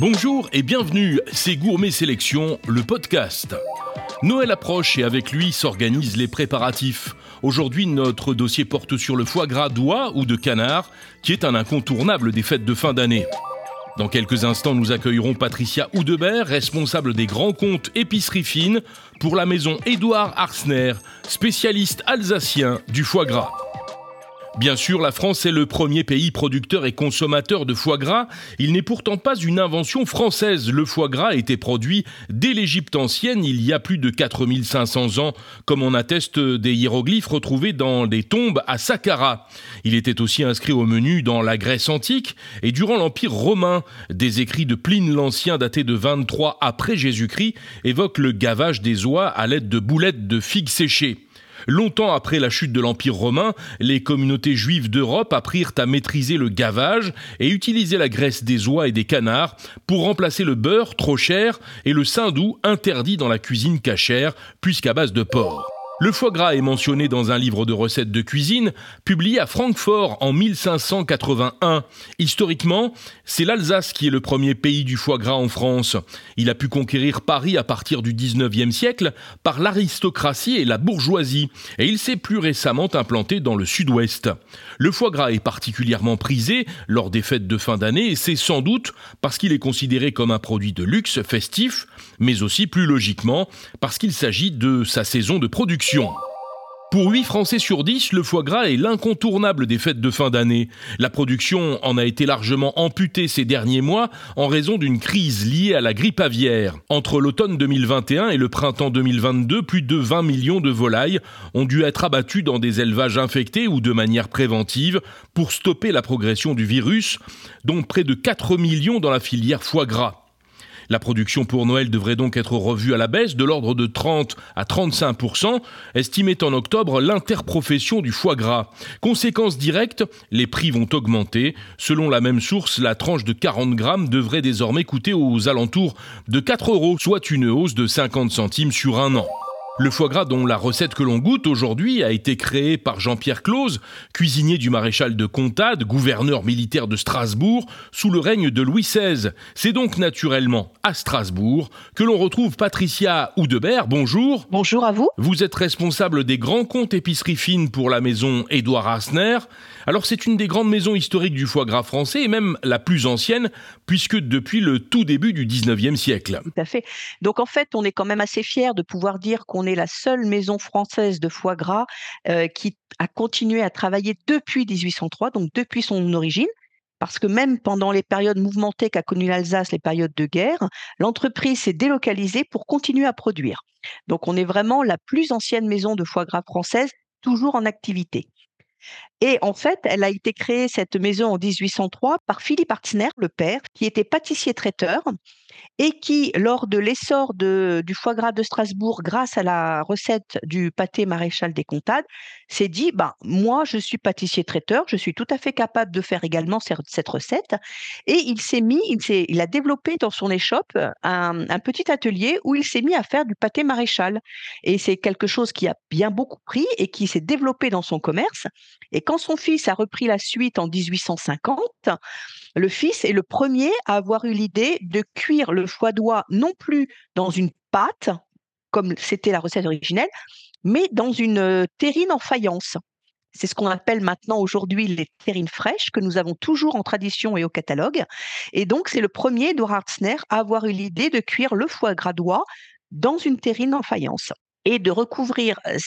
Bonjour et bienvenue, c'est Gourmet Sélection, le podcast. Noël approche et avec lui s'organisent les préparatifs. Aujourd'hui, notre dossier porte sur le foie gras d'oie ou de canard, qui est un incontournable des fêtes de fin d'année. Dans quelques instants, nous accueillerons Patricia Oudebert, responsable des grands comptes épicerie fine pour la maison Édouard Arsner, spécialiste alsacien du foie gras. Bien sûr, la France est le premier pays producteur et consommateur de foie gras. Il n'est pourtant pas une invention française. Le foie gras été produit dès l'Égypte ancienne, il y a plus de 4500 ans, comme on atteste des hiéroglyphes retrouvés dans des tombes à Saqqara. Il était aussi inscrit au menu dans la Grèce antique et durant l'Empire romain. Des écrits de Pline l'Ancien datés de 23 après Jésus-Christ évoquent le gavage des oies à l'aide de boulettes de figues séchées. Longtemps après la chute de l'Empire romain, les communautés juives d'Europe apprirent à maîtriser le gavage et utiliser la graisse des oies et des canards pour remplacer le beurre trop cher et le saindoux interdit dans la cuisine cachère puisqu'à base de porc. Le foie gras est mentionné dans un livre de recettes de cuisine publié à Francfort en 1581. Historiquement, c'est l'Alsace qui est le premier pays du foie gras en France. Il a pu conquérir Paris à partir du 19e siècle par l'aristocratie et la bourgeoisie, et il s'est plus récemment implanté dans le sud-ouest. Le foie gras est particulièrement prisé lors des fêtes de fin d'année, et c'est sans doute parce qu'il est considéré comme un produit de luxe festif, mais aussi plus logiquement parce qu'il s'agit de sa saison de production. Pour 8 Français sur 10, le foie gras est l'incontournable des fêtes de fin d'année. La production en a été largement amputée ces derniers mois en raison d'une crise liée à la grippe aviaire. Entre l'automne 2021 et le printemps 2022, plus de 20 millions de volailles ont dû être abattues dans des élevages infectés ou de manière préventive pour stopper la progression du virus, dont près de 4 millions dans la filière foie gras. La production pour Noël devrait donc être revue à la baisse de l'ordre de 30 à 35% estimait en octobre l'interprofession du foie gras. Conséquence directe, les prix vont augmenter. Selon la même source, la tranche de 40 grammes devrait désormais coûter aux alentours de 4 euros, soit une hausse de 50 centimes sur un an. Le foie gras dont la recette que l'on goûte aujourd'hui a été créée par Jean-Pierre Clause, cuisinier du maréchal de Comtade, gouverneur militaire de Strasbourg, sous le règne de Louis XVI. C'est donc naturellement à Strasbourg que l'on retrouve Patricia Oudebert. Bonjour. Bonjour à vous. Vous êtes responsable des grands comptes épicerie fine pour la maison Édouard Asner. Alors c'est une des grandes maisons historiques du foie gras français et même la plus ancienne puisque depuis le tout début du 19e siècle. Tout à fait. Donc en fait, on est quand même assez fier de pouvoir dire qu'on est la seule maison française de foie gras euh, qui a continué à travailler depuis 1803, donc depuis son origine. Parce que même pendant les périodes mouvementées qu'a connues l'Alsace, les périodes de guerre, l'entreprise s'est délocalisée pour continuer à produire. Donc on est vraiment la plus ancienne maison de foie gras française, toujours en activité. Et en fait, elle a été créée, cette maison, en 1803 par Philippe Artzner, le père, qui était pâtissier-traiteur et qui, lors de l'essor du foie gras de Strasbourg, grâce à la recette du pâté maréchal des Comtades, s'est dit bah, Moi, je suis pâtissier-traiteur, je suis tout à fait capable de faire également cette recette. Et il s'est mis, il, a développé dans son échoppe un, un petit atelier où il s'est mis à faire du pâté maréchal. Et c'est quelque chose qui a bien beaucoup pris et qui s'est développé dans son commerce. Et quand son fils a repris la suite en 1850, le fils est le premier à avoir eu l'idée de cuire le foie d'oie non plus dans une pâte, comme c'était la recette originelle, mais dans une euh, terrine en faïence. C'est ce qu'on appelle maintenant aujourd'hui les terrines fraîches que nous avons toujours en tradition et au catalogue. Et donc, c'est le premier Hartzner à avoir eu l'idée de cuire le foie gras d'oie dans une terrine en faïence et de recouvrir euh,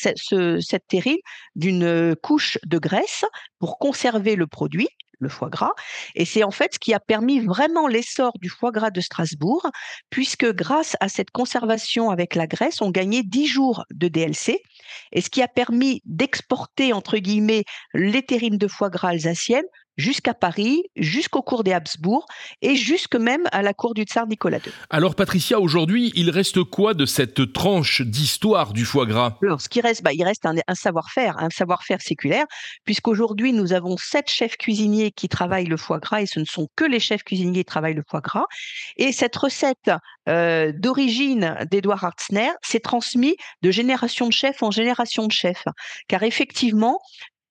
cette terrine d'une couche de graisse pour conserver le produit le foie gras. Et c'est en fait ce qui a permis vraiment l'essor du foie gras de Strasbourg, puisque grâce à cette conservation avec la graisse, on gagnait 10 jours de DLC, et ce qui a permis d'exporter, entre guillemets, les terrines de foie gras alsaciennes jusqu'à Paris, jusqu'au cours des Habsbourg et jusque même à la cour du tsar Nicolas II. Alors Patricia, aujourd'hui, il reste quoi de cette tranche d'histoire du foie gras? Alors, ce qui reste, bah, il reste un, savoir-faire, un savoir-faire séculaire, puisqu'aujourd'hui, nous avons sept chefs cuisiniers qui travaillent le foie gras et ce ne sont que les chefs cuisiniers qui travaillent le foie gras. Et cette recette euh, d'origine d'Edouard Hartzner s'est transmise de génération de chefs en génération de chefs. Car effectivement,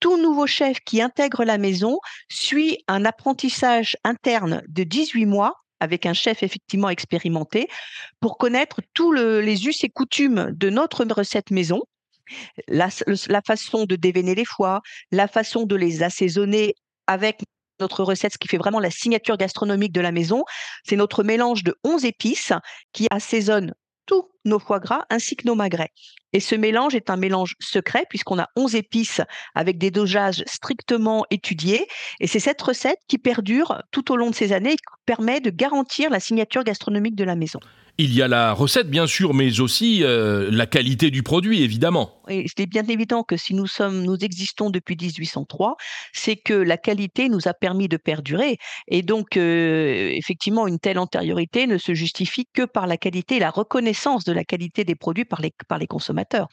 tout nouveau chef qui intègre la maison suit un apprentissage interne de 18 mois avec un chef effectivement expérimenté pour connaître tous les us et coutumes de notre recette maison. La, façon de déveiner les foies, la façon de les assaisonner avec notre recette, ce qui fait vraiment la signature gastronomique de la maison, c'est notre mélange de 11 épices qui assaisonne tous nos foie gras ainsi que nos magrets. Et ce mélange est un mélange secret puisqu'on a 11 épices avec des dosages strictement étudiés. Et c'est cette recette qui perdure tout au long de ces années et qui permet de garantir la signature gastronomique de la maison. Il y a la recette, bien sûr, mais aussi euh, la qualité du produit, évidemment. Et c'est bien évident que si nous sommes, nous existons depuis 1803, c'est que la qualité nous a permis de perdurer. Et donc, euh, effectivement, une telle antériorité ne se justifie que par la qualité et la reconnaissance de la qualité des produits par les, consommateurs.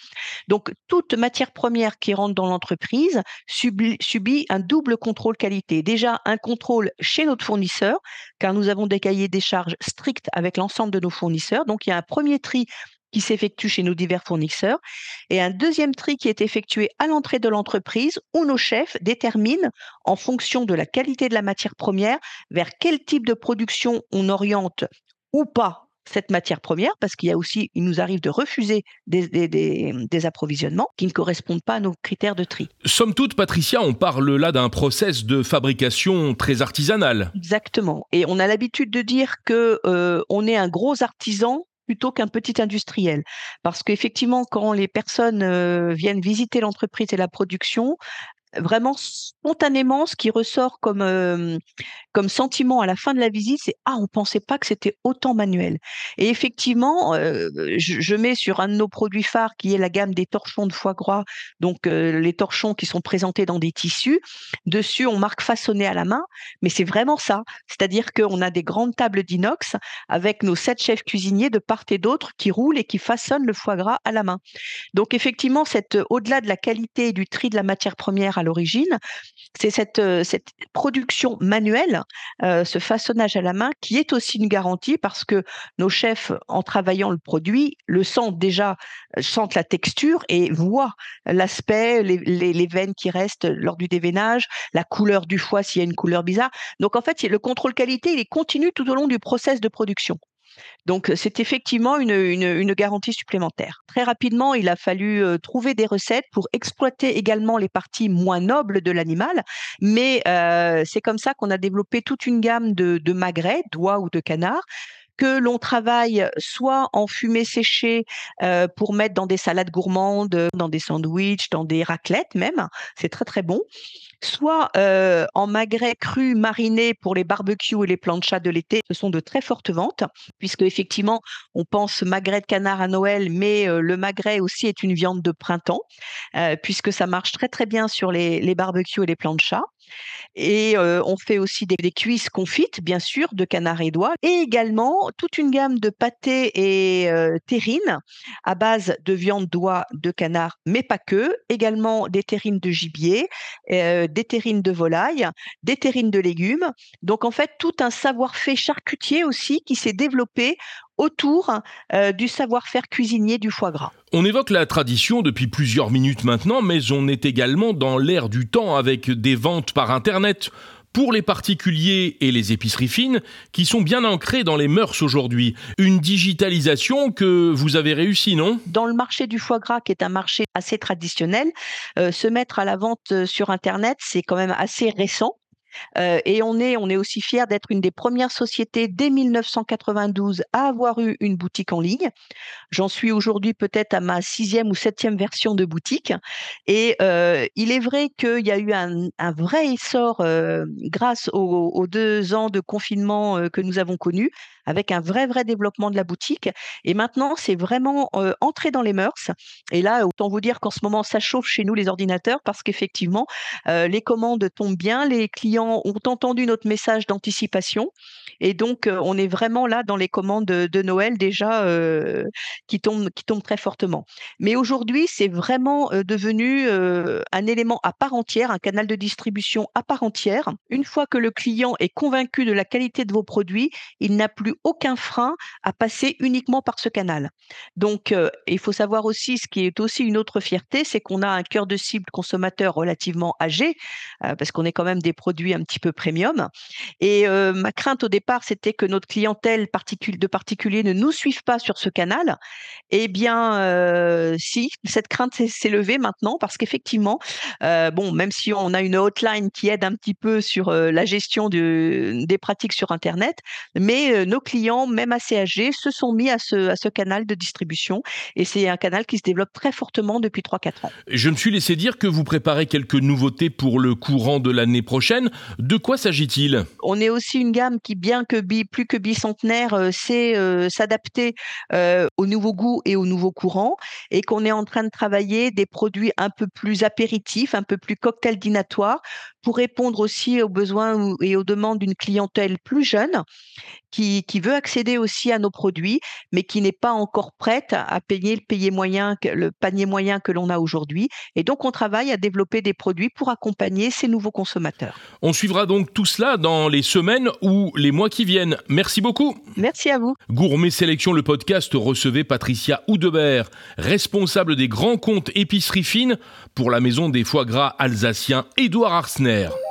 Donc, toute matière première qui rentre dans l'entreprise subit, subit un double contrôle qualité. Déjà, un contrôle chez notre fournisseur, car nous avons des cahiers des charges stricts avec l'ensemble de nos fournisseurs donc, il y a un premier tri qui s'effectue chez nos divers fournisseurs et un deuxième tri qui est effectué à l'entrée de l'entreprise où nos chefs déterminent en fonction de la qualité de la matière première vers quel type de production on oriente ou pas cette matière première, parce qu'il y a aussi, il nous arrive de refuser des, des, approvisionnements qui ne correspondent pas à nos critères de tri. Somme toute, Patricia, on parle là d'un process de fabrication très artisanal. Exactement. Et on a l'habitude de dire que euh, on est un gros artisan plutôt qu'un petit industriel. Parce qu'effectivement, quand les personnes euh, viennent visiter l'entreprise et la production, vraiment spontanément, ce qui ressort comme, comme sentiment à la fin de la visite, c'est Ah, on pensait pas que c'était autant manuel. Et effectivement, je, mets sur un de nos produits phares qui est la gamme des torchons de foie gras, donc les torchons qui sont présentés dans des tissus. Dessus, on marque façonné à la main, mais c'est vraiment ça. C'est-à-dire qu'on a des grandes tables d'inox avec nos sept chefs cuisiniers de part et d'autre qui roulent et qui façonnent le foie gras à la main. Donc effectivement, au-delà de la qualité et du tri de la matière première à l'origine, c'est cette, euh, production manuelle, euh, ce façonnage à la main, qui est aussi une garantie parce que nos chefs, en travaillant le produit, le sentent déjà, euh, sentent la texture et voient l'aspect, les, les, veines qui restent lors du déveinage, la couleur du foie s'il y a une couleur bizarre. Donc en fait, le contrôle qualité, il est continu tout au long du process de production. Donc, c'est effectivement une, garantie supplémentaire. Très rapidement, il a fallu trouver des recettes pour exploiter également les parties moins nobles de l'animal, mais c'est comme ça qu'on a développé toute une gamme de, de magrets, d'oies ou de canards, que l'on travaille soit en fumée séchée pour mettre dans des salades gourmandes, dans des sandwichs, dans des raclettes même, c'est très très bon, soit en magret cru mariné pour les barbecues et les planchas de l'été. Ce sont de très fortes ventes, puisque effectivement, on pense magret de canard à Noël, mais le magret aussi est une viande de printemps, puisque ça marche très très bien sur les, les barbecues et les planchas. Et on fait aussi des, cuisses confites, bien sûr, de canard et d'oie, et également toute une gamme de pâtés et terrines à base de viande d'oie, de canard, mais pas que. Également des terrines de gibier, des terrines de volaille, des terrines de légumes. Donc en fait, tout un savoir-faire charcutier aussi qui s'est développé autour euh, du savoir-faire cuisinier du foie gras. On évoque la tradition depuis plusieurs minutes maintenant, mais on est également dans l'ère du temps avec des ventes par Internet pour les particuliers et les épiceries fines qui sont bien ancrées dans les mœurs aujourd'hui. Une digitalisation que vous avez réussi, non? Dans le marché du foie gras, qui est un marché assez traditionnel, euh, se mettre à la vente euh, sur Internet, c'est quand même assez récent. Euh, et on est, aussi fier d'être une des premières sociétés dès 1992 à avoir eu une boutique en ligne. J'en suis aujourd'hui peut-être à ma sixième ou septième version de boutique. Et euh, il est vrai qu'il y a eu un, vrai essor euh, grâce aux, deux ans de confinement que nous avons connus avec un vrai, vrai développement de la boutique. Et maintenant, c'est vraiment entré dans les mœurs. Et là, autant vous dire qu'en ce moment, ça chauffe chez nous les ordinateurs parce qu'effectivement, les commandes tombent bien, les clients ont entendu notre message d'anticipation. Et donc, on est vraiment là dans les commandes de, Noël déjà qui, tombent, qui tombent très fortement. Mais aujourd'hui, c'est vraiment devenu un élément à part entière, un canal de distribution à part entière. Une fois que le client est convaincu de la qualité de vos produits, il n'a plus aucun frein à passer uniquement par ce canal. Donc, euh, il faut savoir aussi, ce qui est aussi une autre fierté, c'est qu'on a un cœur de cible consommateur relativement âgé, euh, parce qu'on est quand même des produits un petit peu premium. Et euh, ma crainte au départ, c'était que notre clientèle de particuliers ne nous suive pas sur ce canal. Eh bien, si, cette crainte s'est levée maintenant, parce qu'effectivement, bon, même si on a une hotline qui aide un petit peu sur la gestion de, des pratiques sur Internet, mais nos clients, même assez âgés, se sont mis à ce, à ce canal de distribution et c'est un canal qui se développe très fortement depuis 3-4 ans. Je me suis laissé dire que vous préparez quelques nouveautés pour le courant de l'année prochaine. De quoi s'agit-il? On est aussi une gamme qui, bien que bi, plus que bicentenaire, euh, sait euh, s'adapter euh, aux nouveaux goûts et aux nouveaux courants et qu'on est en train de travailler des produits un peu plus apéritifs, un peu plus cocktail dînatoire pour répondre aussi aux besoins et aux demandes d'une clientèle plus jeune qui, qui, veut accéder aussi à nos produits, mais qui n'est pas encore prête à payer le, payer moyen, le panier moyen que l'on a aujourd'hui. Et donc, on travaille à développer des produits pour accompagner ces nouveaux consommateurs. On suivra donc tout cela dans les semaines ou les mois qui viennent. Merci beaucoup. Merci à vous. Gourmet Sélection, le podcast, recevait Patricia Oudebert, responsable des grands comptes épicerie fine pour la maison des foie gras alsaciens Édouard Arsner. Terre.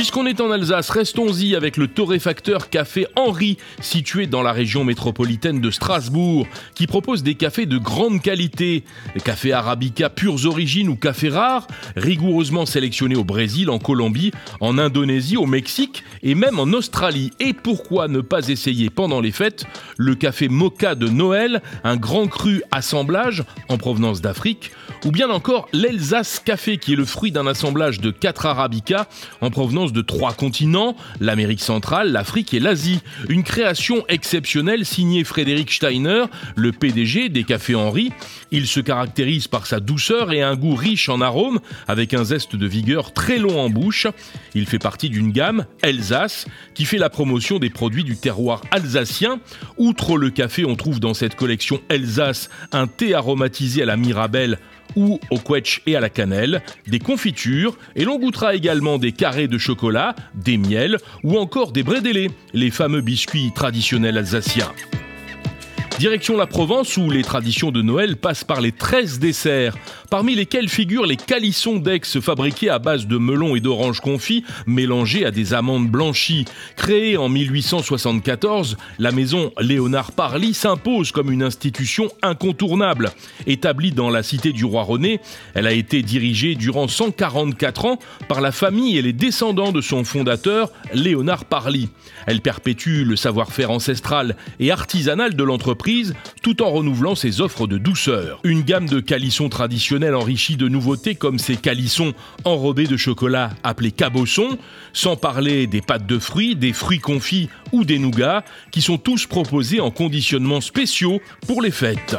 Puisqu'on est en Alsace, restons-y avec le torréfacteur Café Henri, situé dans la région métropolitaine de Strasbourg, qui propose des cafés de grande qualité. cafés arabica pures origines ou cafés rares, rigoureusement sélectionnés au Brésil, en Colombie, en Indonésie, au Mexique et même en Australie. Et pourquoi ne pas essayer pendant les fêtes le café Mocha de Noël, un grand cru assemblage en provenance d'Afrique, ou bien encore l'Elsace Café, qui est le fruit d'un assemblage de quatre arabica en provenance de trois continents, l'Amérique centrale, l'Afrique et l'Asie. Une création exceptionnelle signée Frédéric Steiner, le PDG des Cafés Henri. Il se caractérise par sa douceur et un goût riche en arômes, avec un zeste de vigueur très long en bouche. Il fait partie d'une gamme, Alsace, qui fait la promotion des produits du terroir alsacien. Outre le café, on trouve dans cette collection Alsace un thé aromatisé à la mirabelle ou au quetch et à la cannelle, des confitures, et l'on goûtera également des carrés de chocolat, des miels ou encore des brédélés, les fameux biscuits traditionnels alsaciens. Direction la Provence où les traditions de Noël passent par les 13 desserts, parmi lesquels figurent les calissons d'Aix fabriqués à base de melons et d'oranges confits mélangés à des amandes blanchies. Créée en 1874, la maison Léonard Parly s'impose comme une institution incontournable. Établie dans la cité du roi René, elle a été dirigée durant 144 ans par la famille et les descendants de son fondateur, Léonard Parly. Elle perpétue le savoir-faire ancestral et artisanal de l'entreprise tout en renouvelant ses offres de douceur. Une gamme de calissons traditionnels enrichis de nouveautés comme ces calissons enrobés de chocolat appelés cabossons, sans parler des pâtes de fruits, des fruits confits ou des nougats, qui sont tous proposés en conditionnements spéciaux pour les fêtes.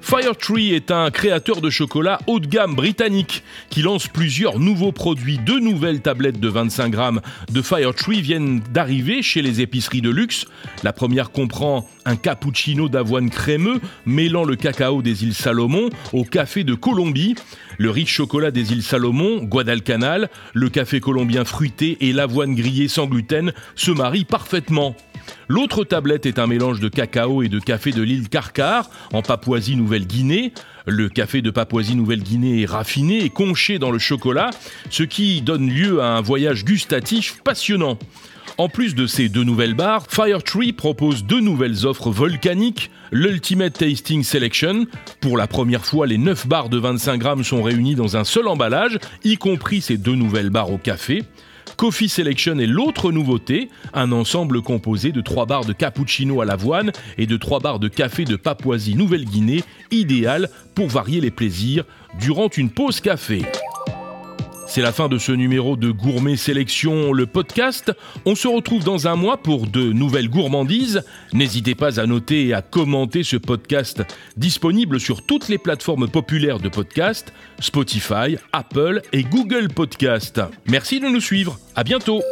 Firetree est un créateur de chocolat haut de gamme britannique qui lance plusieurs nouveaux produits. Deux nouvelles tablettes de 25 grammes de Firetree viennent d'arriver chez les épiceries de luxe. La première comprend un cappuccino d'avoine crémeux mêlant le cacao des îles Salomon au café de Colombie. Le riche chocolat des îles Salomon, Guadalcanal, le café colombien fruité et l'avoine grillée sans gluten se marient parfaitement. L'autre tablette est un mélange de cacao et de café de l'île Karkar, en Papouasie-Nouvelle-Guinée. Le café de Papouasie-Nouvelle-Guinée est raffiné et conché dans le chocolat, ce qui donne lieu à un voyage gustatif passionnant. En plus de ces deux nouvelles barres, Firetree propose deux nouvelles offres volcaniques, l'Ultimate Tasting Selection. Pour la première fois, les 9 barres de 25 grammes sont réunies dans un seul emballage, y compris ces deux nouvelles barres au café. Coffee Selection est l'autre nouveauté, un ensemble composé de 3 barres de cappuccino à l'avoine et de 3 barres de café de Papouasie-Nouvelle-Guinée, idéal pour varier les plaisirs durant une pause café. C'est la fin de ce numéro de Gourmet Sélection, le podcast. On se retrouve dans un mois pour de nouvelles gourmandises. N'hésitez pas à noter et à commenter ce podcast disponible sur toutes les plateformes populaires de podcast, Spotify, Apple et Google Podcast. Merci de nous suivre. À bientôt.